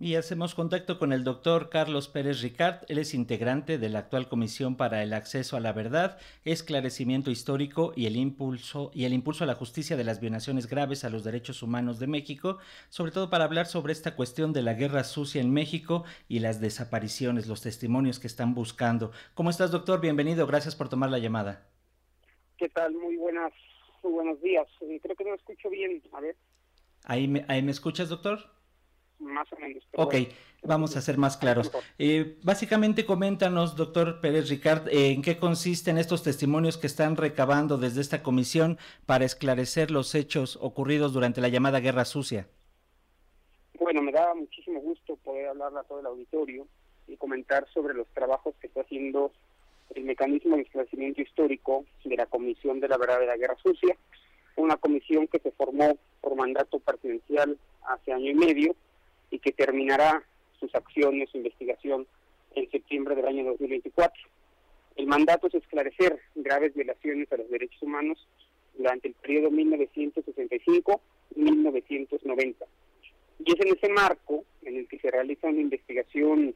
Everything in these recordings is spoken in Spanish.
Y hacemos contacto con el doctor Carlos Pérez Ricard. Él es integrante de la actual Comisión para el Acceso a la Verdad, Esclarecimiento Histórico y el Impulso, y el impulso a la Justicia de las Violaciones Graves a los Derechos Humanos de México, sobre todo para hablar sobre esta cuestión de la guerra sucia en México y las desapariciones, los testimonios que están buscando. ¿Cómo estás, doctor? Bienvenido. Gracias por tomar la llamada. ¿Qué tal? Muy buenas, muy buenos días. Eh, creo que no escucho bien. A ver. ¿Ahí me, ahí me escuchas, doctor? Más o menos. Ok, vamos a ser más claros. Eh, básicamente, coméntanos, doctor Pérez Ricard, eh, en qué consisten estos testimonios que están recabando desde esta comisión para esclarecer los hechos ocurridos durante la llamada Guerra Sucia. Bueno, me da muchísimo gusto poder hablar a todo el auditorio y comentar sobre los trabajos que está haciendo el mecanismo de esclarecimiento histórico de la Comisión de la Verdad de la Guerra Sucia, una comisión que se formó por mandato presidencial hace año y medio que terminará sus acciones, su investigación en septiembre del año 2024. El mandato es esclarecer graves violaciones a los derechos humanos durante el periodo 1965-1990. Y es en ese marco en el que se realiza una investigación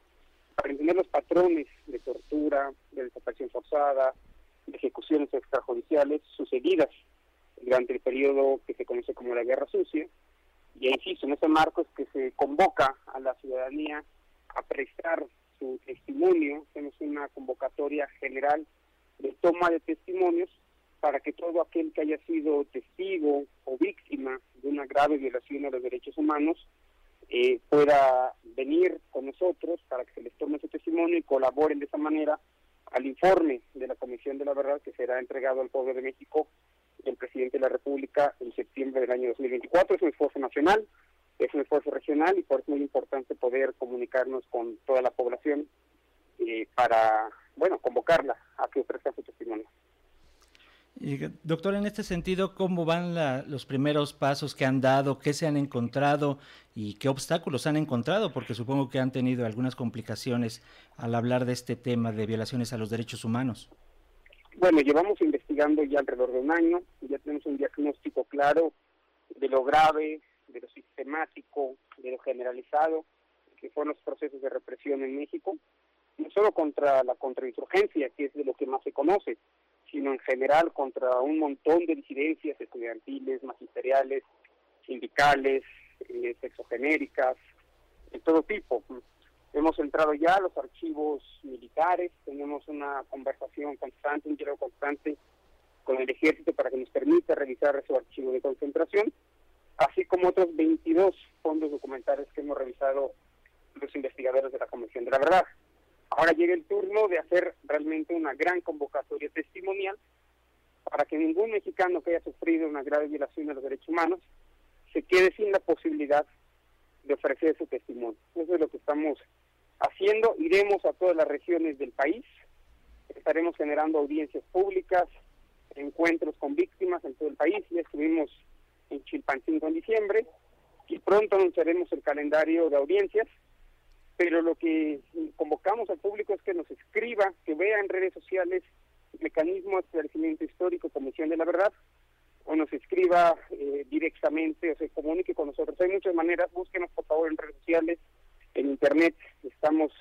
para entender los patrones de tortura, de desaparición forzada, de ejecuciones extrajudiciales sucedidas durante el periodo que se conoce como la Guerra Sucia, y insisto, en ese marco es que se convoca a la ciudadanía a prestar su testimonio. Tenemos una convocatoria general de toma de testimonios para que todo aquel que haya sido testigo o víctima de una grave violación a los derechos humanos eh, pueda venir con nosotros para que se les tome su testimonio y colaboren de esa manera al informe de la Comisión de la Verdad que será entregado al pueblo de México del presidente de la República en septiembre del año 2024. Es un esfuerzo nacional, es un esfuerzo regional y por eso es muy importante poder comunicarnos con toda la población eh, para, bueno, convocarla a que ofrezca su testimonio. doctor, en este sentido, ¿cómo van los primeros pasos que han dado? ¿Qué se han encontrado y qué obstáculos han encontrado? Porque supongo que han tenido algunas complicaciones al hablar de este tema de violaciones a los derechos humanos. Bueno, llevamos investigando ya alrededor de un año, ya tenemos un diagnóstico claro de lo grave, de lo sistemático, de lo generalizado que fueron los procesos de represión en México, no solo contra la contrainsurgencia, que es de lo que más se conoce, sino en general contra un montón de disidencias estudiantiles, magisteriales, sindicales, eh, sexogenéricas, de todo tipo. Entrado ya a los archivos militares, tenemos una conversación constante, un diálogo constante con el ejército para que nos permita revisar su archivo de concentración, así como otros 22 fondos documentales que hemos revisado los investigadores de la Comisión de la Verdad. Ahora llega el turno de hacer realmente una gran convocatoria testimonial para que ningún mexicano que haya sufrido una grave violación de los derechos humanos se quede sin la posibilidad de ofrecer su testimonio. Eso es lo que estamos haciendo. Iremos a todas las regiones del país, estaremos generando audiencias públicas, encuentros con víctimas en todo el país. Ya estuvimos en Chilpancingo en diciembre y pronto anunciaremos el calendario de audiencias. Pero lo que convocamos al público es que nos escriba, que vea en redes sociales Mecanismo de Esclarecimiento Histórico, Comisión de la Verdad, o nos escriba eh, directamente o se comunique con nosotros. Hay muchas maneras, búsquenos por favor en redes sociales, en Internet, estamos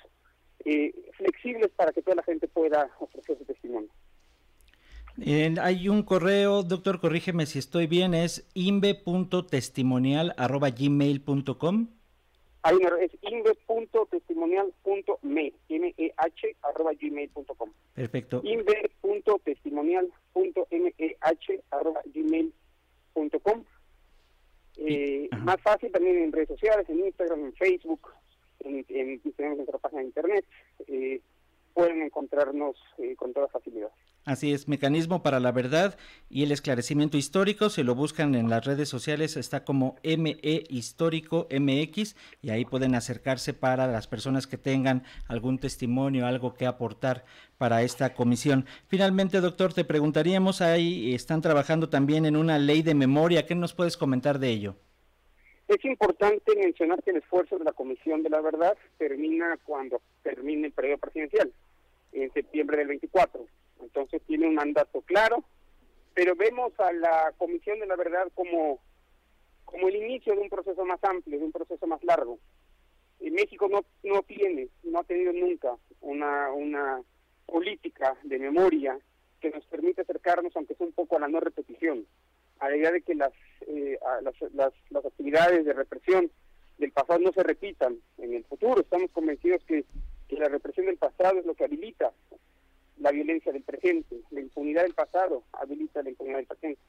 eh, flexibles para que toda la gente pueda ofrecer su testimonio. hay un correo, doctor, corrígeme si estoy bien, es imbe.testimonial.gmail.com. Hay un es imbe.testimonial.me, m-e-h, arroba gmail.com. Perfecto. imbe.testimonial.meh, arroba gmail.com. Eh, más fácil también en redes sociales, en Instagram, en Facebook, en, en, tenemos nuestra página de internet, eh, pueden encontrarnos eh, con toda facilidad. Así es, Mecanismo para la Verdad y el Esclarecimiento Histórico, se lo buscan en las redes sociales, está como ME Histórico MX y ahí pueden acercarse para las personas que tengan algún testimonio, algo que aportar para esta comisión. Finalmente, doctor, te preguntaríamos, ahí están trabajando también en una ley de memoria, ¿qué nos puedes comentar de ello? Es importante mencionar que el esfuerzo de la Comisión de la Verdad termina cuando termine el periodo presidencial, en septiembre del 24. Entonces tiene un mandato claro, pero vemos a la Comisión de la Verdad como, como el inicio de un proceso más amplio, de un proceso más largo. México no, no tiene, no ha tenido nunca una, una política de memoria que nos permite acercarnos, aunque sea un poco a la no repetición, a la idea de que las, eh, las, las, las, actividades de represión del pasado no se repitan en el futuro. Estamos convencidos que, que la represión del pasado es lo que habilita la violencia del presente, la impunidad del pasado habilita la impunidad del presente.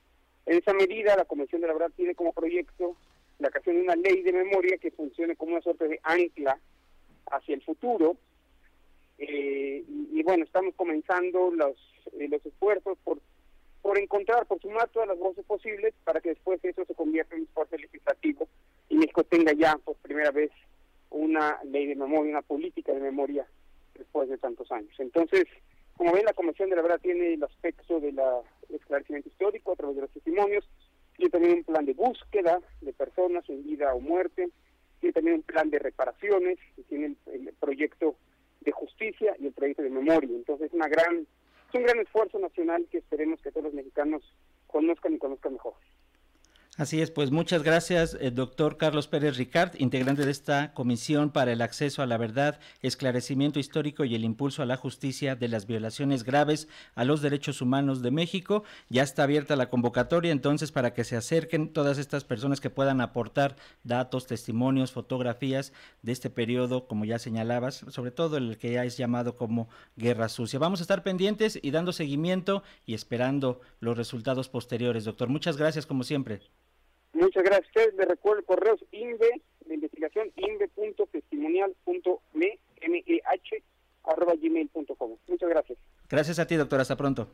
En esa medida, la Convención de la Verdad tiene como proyecto la creación de una ley de memoria que funcione como una suerte de ancla hacia el futuro. Eh, y, bueno, estamos comenzando los, eh, los esfuerzos por, por encontrar, por sumar todas las voces posibles para que después eso se convierta en un esfuerzo legislativo y México tenga ya por primera vez una ley de memoria, una política de memoria después de tantos años. Entonces, como ven, la Convención de la Verdad tiene el aspecto del esclarecimiento histórico a través de los testimonios, tiene también un plan de búsqueda de personas en vida o muerte, tiene también un plan de reparaciones, tiene el, proyecto de justicia y el proyecto de memoria. Entonces es una gran, es un gran esfuerzo nacional que esperemos que todos los mexicanos conozcan y conozcan mejor. Así es, pues muchas gracias, eh, doctor Carlos Pérez Ricard, integrante de esta Comisión para el Acceso a la Verdad, Esclarecimiento Histórico y el Impulso a la Justicia de las Violaciones Graves a los Derechos Humanos de México. Ya está abierta la convocatoria, entonces, para que se acerquen todas estas personas que puedan aportar datos, testimonios, fotografías de este periodo, como ya señalabas, sobre todo el que ya es llamado como Guerra Sucia. Vamos a estar pendientes y dando seguimiento y esperando los resultados posteriores, doctor. Muchas gracias, como siempre. Muchas gracias. Ustedes les recuerdo el correo INVE de investigación inve.testimonial.meh arroba gmail.com. Muchas gracias. Gracias a ti, doctor. Hasta pronto.